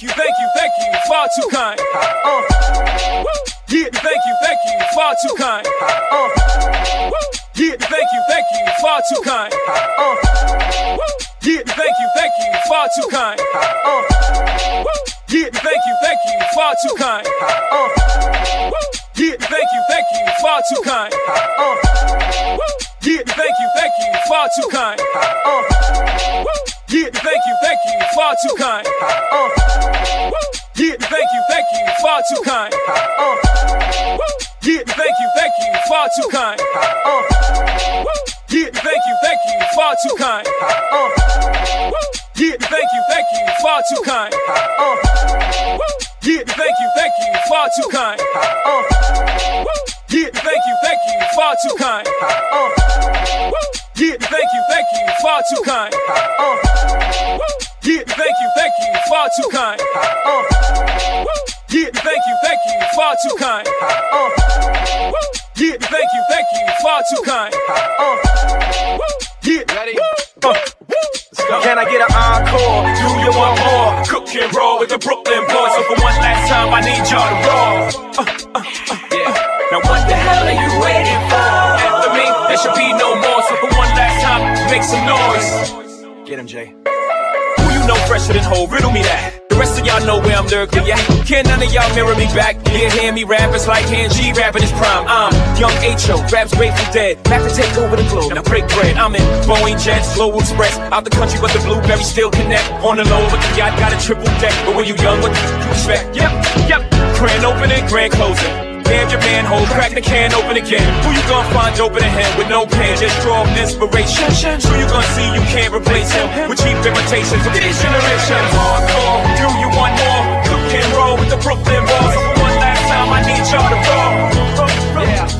Thank you, thank you, thank you, far too kind. Uh, yeah, thank you, thank you, far too kind. Uh, yeah, thank you, thank you, far too kind. Uh, yeah, thank you, thank you, far too kind. Uh, yeah, thank you, thank you, far too kind. Uh, yeah, thank you, thank you, far too kind. Uh, yeah, thank you, thank you, far too kind. Uh, yeah, thank you, thank you, far too kind. Uh, yeah, thank you, thank you, far too kind. Uh, yeah, thank you, thank you, far too kind. Uh, yeah, thank you, thank you, far too kind. Uh, yeah, thank you, thank you, far too kind. Uh, yeah, thank you, thank you, far too kind. Uh, yeah, thank you, thank you, far too kind. Uh, yeah, thank you, thank you, far too kind. Uh, too kind. Uh, yeah, thank you, thank you, far too kind. Uh, yeah, thank you, thank you, far too kind. Uh, yeah, ready? Uh, Can I get an encore? Do you want more? Cook and roll with the Brooklyn boys. So for one last time, I need y'all to roll. Uh, uh, uh, yeah. Now what the hell are you waiting for? After me, there should be no more. So for one last time, make some noise. Get him, Jay. Know fresher than whole? Riddle me that. The rest of y'all know where I'm lyrically at. Can none of y'all mirror me back? Yeah, hear me rap, it's like Kane G rapping his prime. I'm young H.O., raps Grateful Dead. Back to take over the globe, now break bread. I'm in Boeing Jets, Global Express. Out the country, but the blueberries still connect. On the low, but the yacht got a triple deck. But when you young, what you expect? Yep, yep. Grand opening, grand closing. Damn your manhole, crack the can open again. Who you gonna find open a with no pen? Just draw inspiration. Who you gonna see you can't replace him with cheap imitations of these generations? Hardcore, do you want more? Cook and roll with the Brooklyn Balls. One last time, I need y'all to roll. Yeah.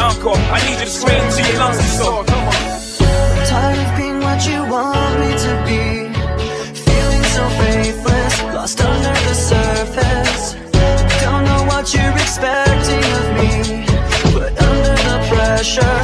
encore? I need you to scream to your lungs and soul. Come on. Tired of being what you want me to be. Feeling so faithless, lost under the surface. Don't know what you're expecting of me, but under the pressure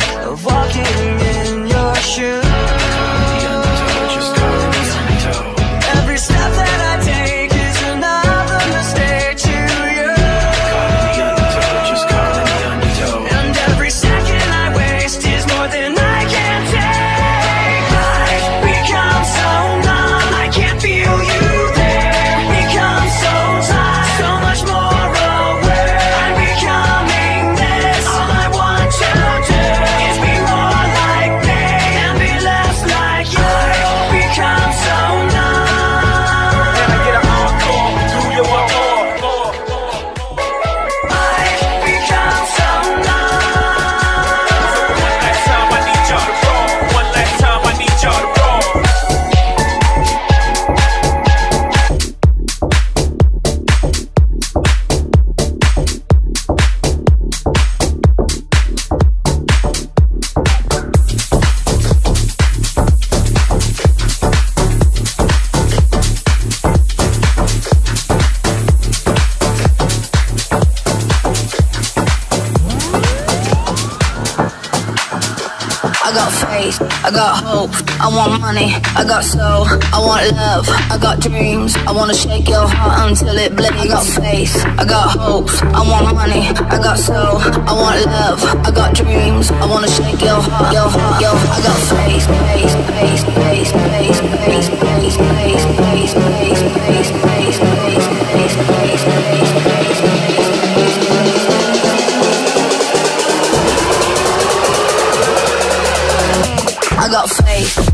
I got hope, I want money, I got soul, I want love, I got dreams, I wanna shake your heart until it bleeds. I got faith, I got hope, I want money, I got soul, I want love, I got dreams, I wanna shake your heart, your heart, your I got faith, faith, faith, faith, faith, faith, faith, faith, faith, faith, faith, faith, faith, faith, faith, faith, space.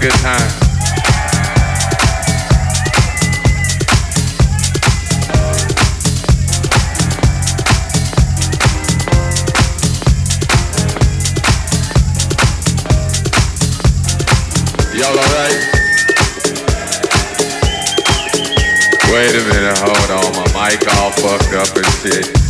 Good time. Y'all alright? Wait a minute, hold on. My mic all fucked up and shit.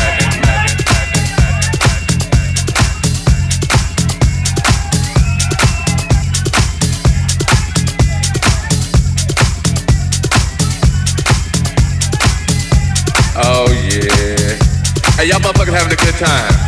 Time.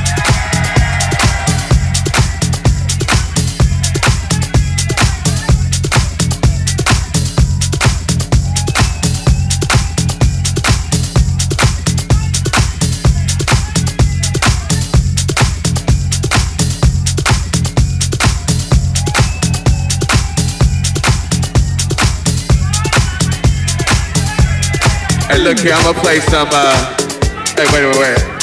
Look here, I'm gonna play some, uh, hey, wait, wait, wait.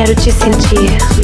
Quero te sentir.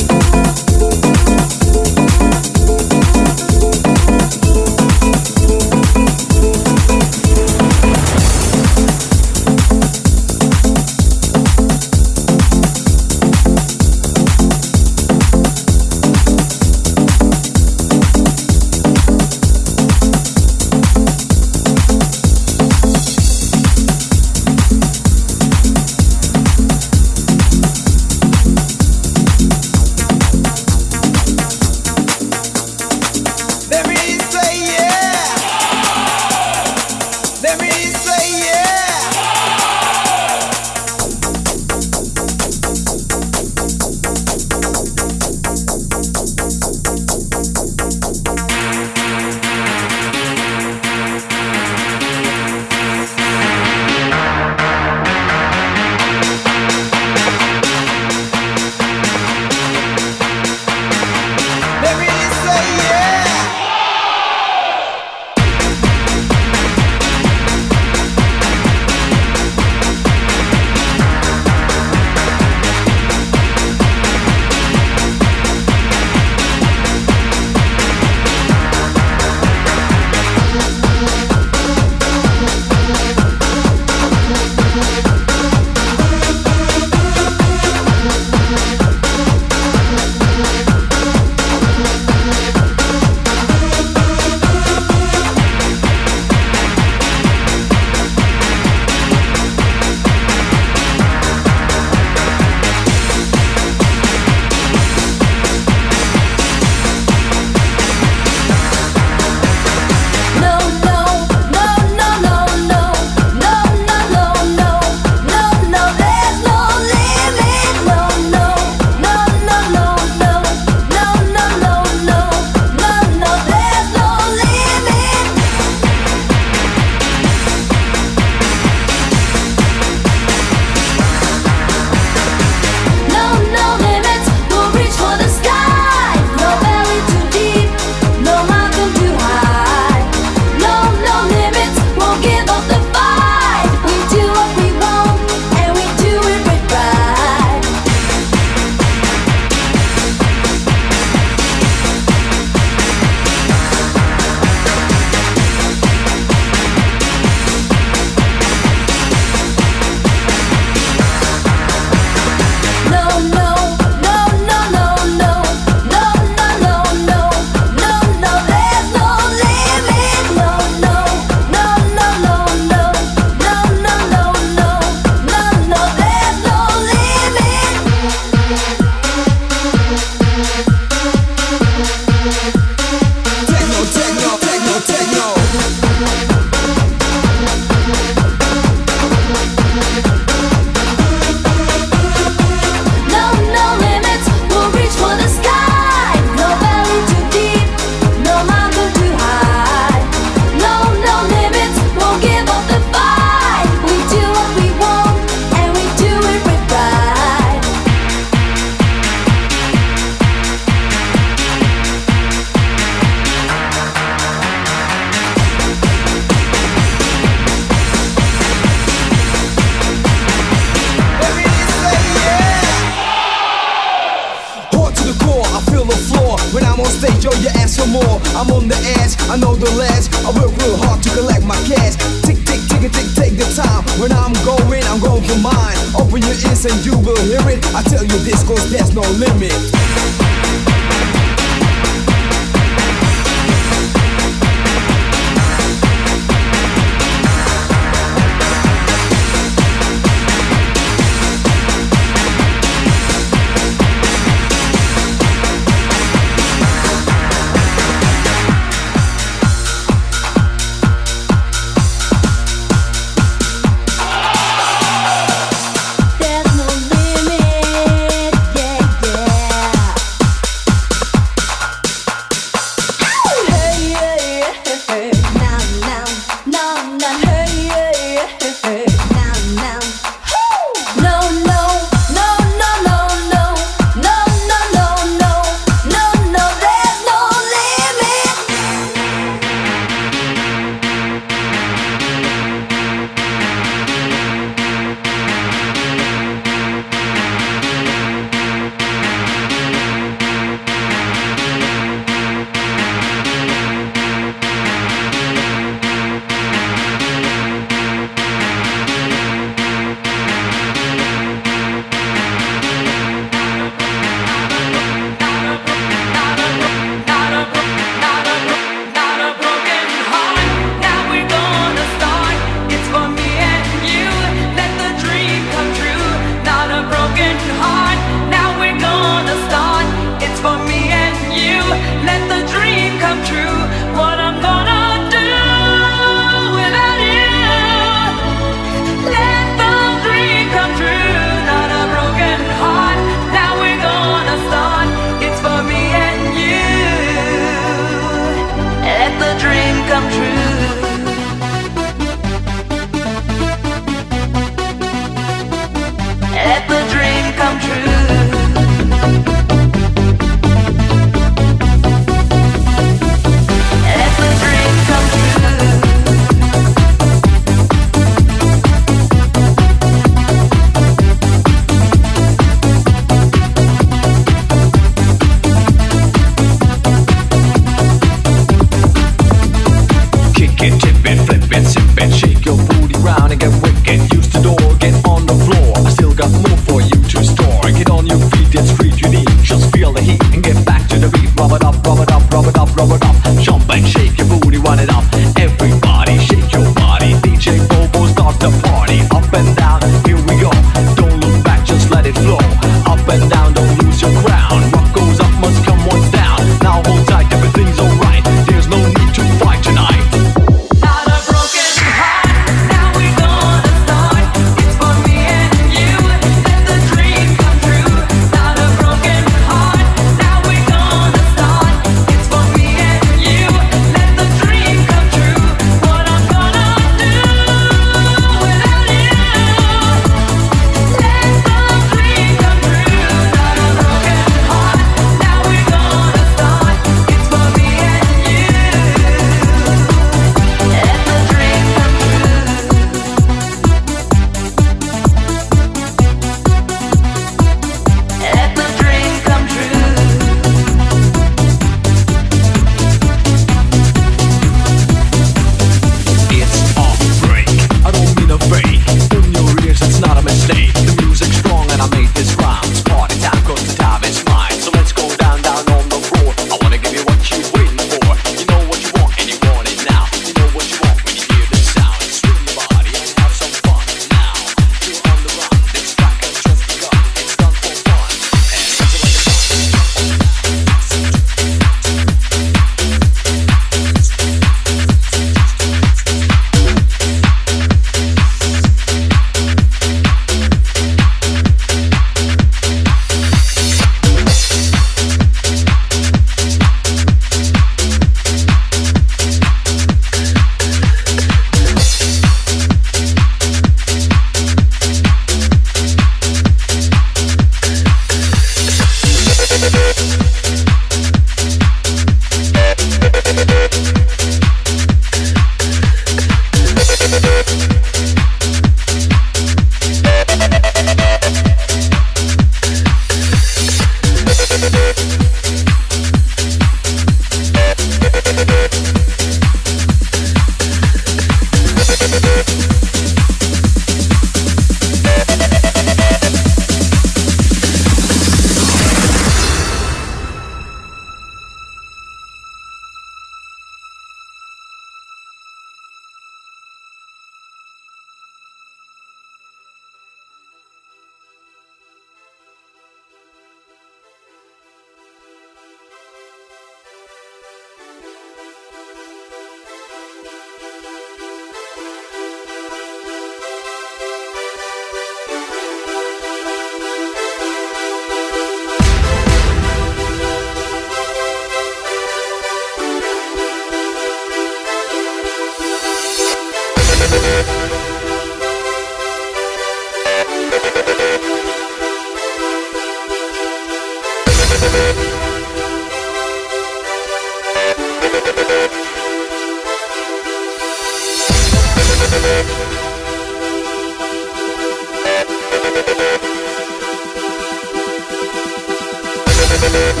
We'll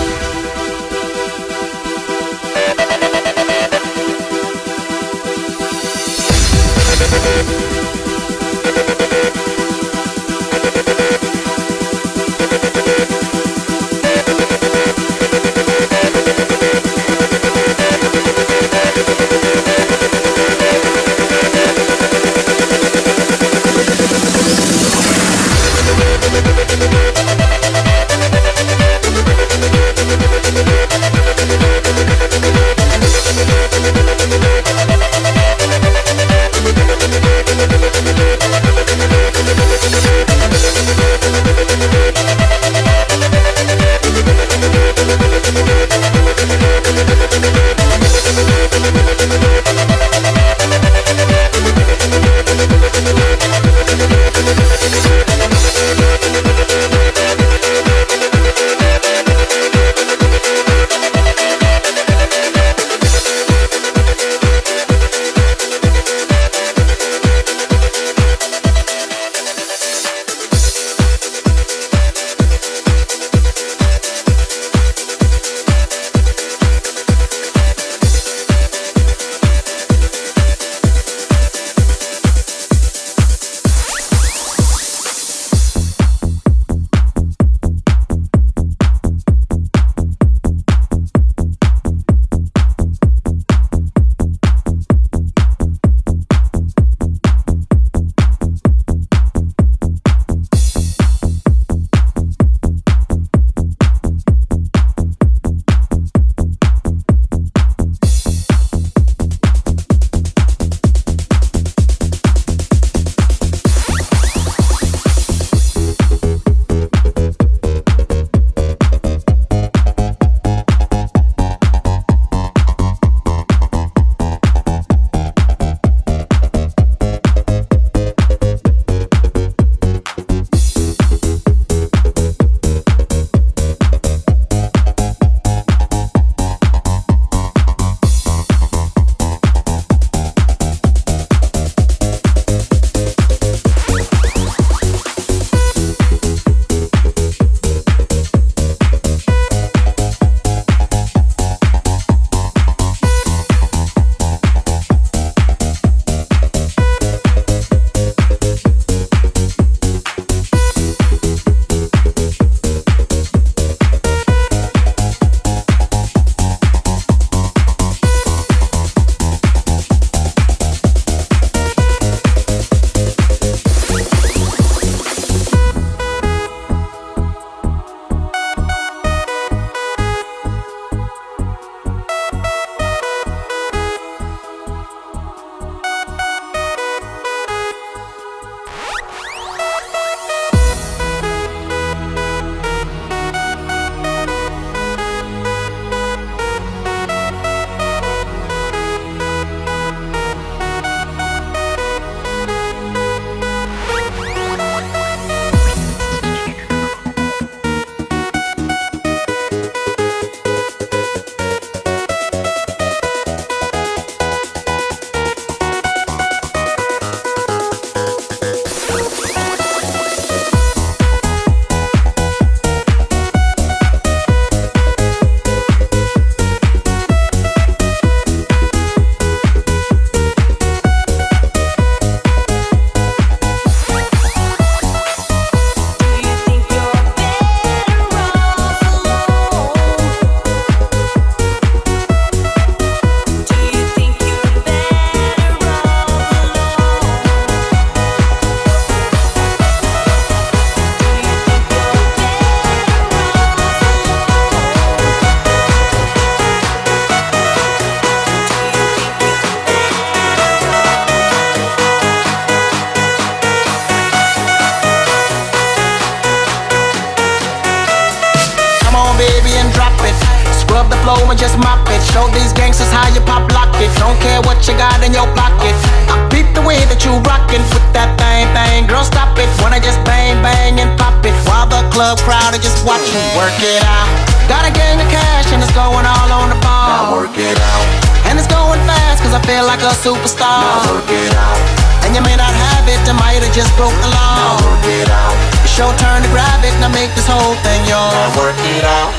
Now work it out.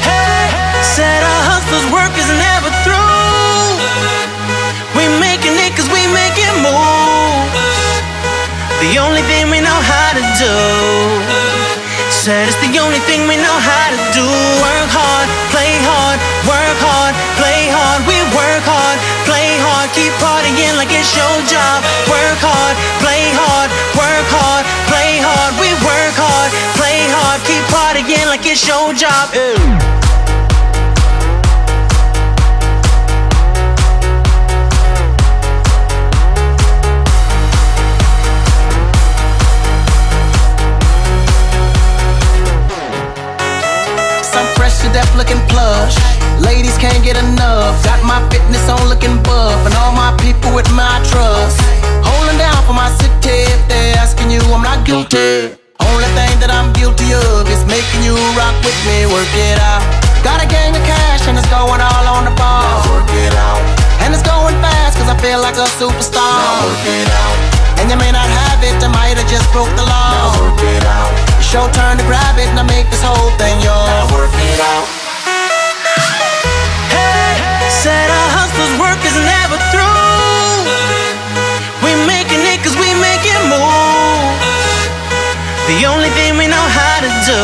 Hey, said a hustler's work is never through. We making it cause we making moves. The only thing we know how to do. Said it's the only thing we know how to do. Work hard, play hard, work hard, play hard. We work hard, play hard, keep partying like it's your job. Work hard, play hard, partying like it's your job. To death looking plush. Ladies can't get enough. Got my fitness on looking buff. And all my people with my trust. Holding down for my city. If they're asking you, I'm not guilty. Only thing that I'm guilty of is making you rock with me. Work it out. Got a gang of cash and it's going all on the ball. work it out. And it's going fast cause I feel like a superstar. Now work it out. And you may not have it, I might have just broke the law. Now work it out. It's your turn to grab it and I make this whole thing yours. Now work it out. Hey, said a hustler's work is never through. The only thing we know how to do.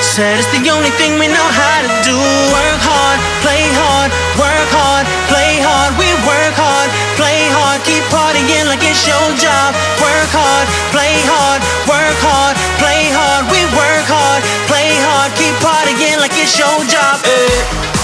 Said it's the only thing we know how to do. Work hard, play hard, work hard, play hard. We work hard, play hard, keep partying like it's your job. Work hard, play hard, work hard, play hard. We work hard, play hard, keep partying like it's your job. Eh. Hey,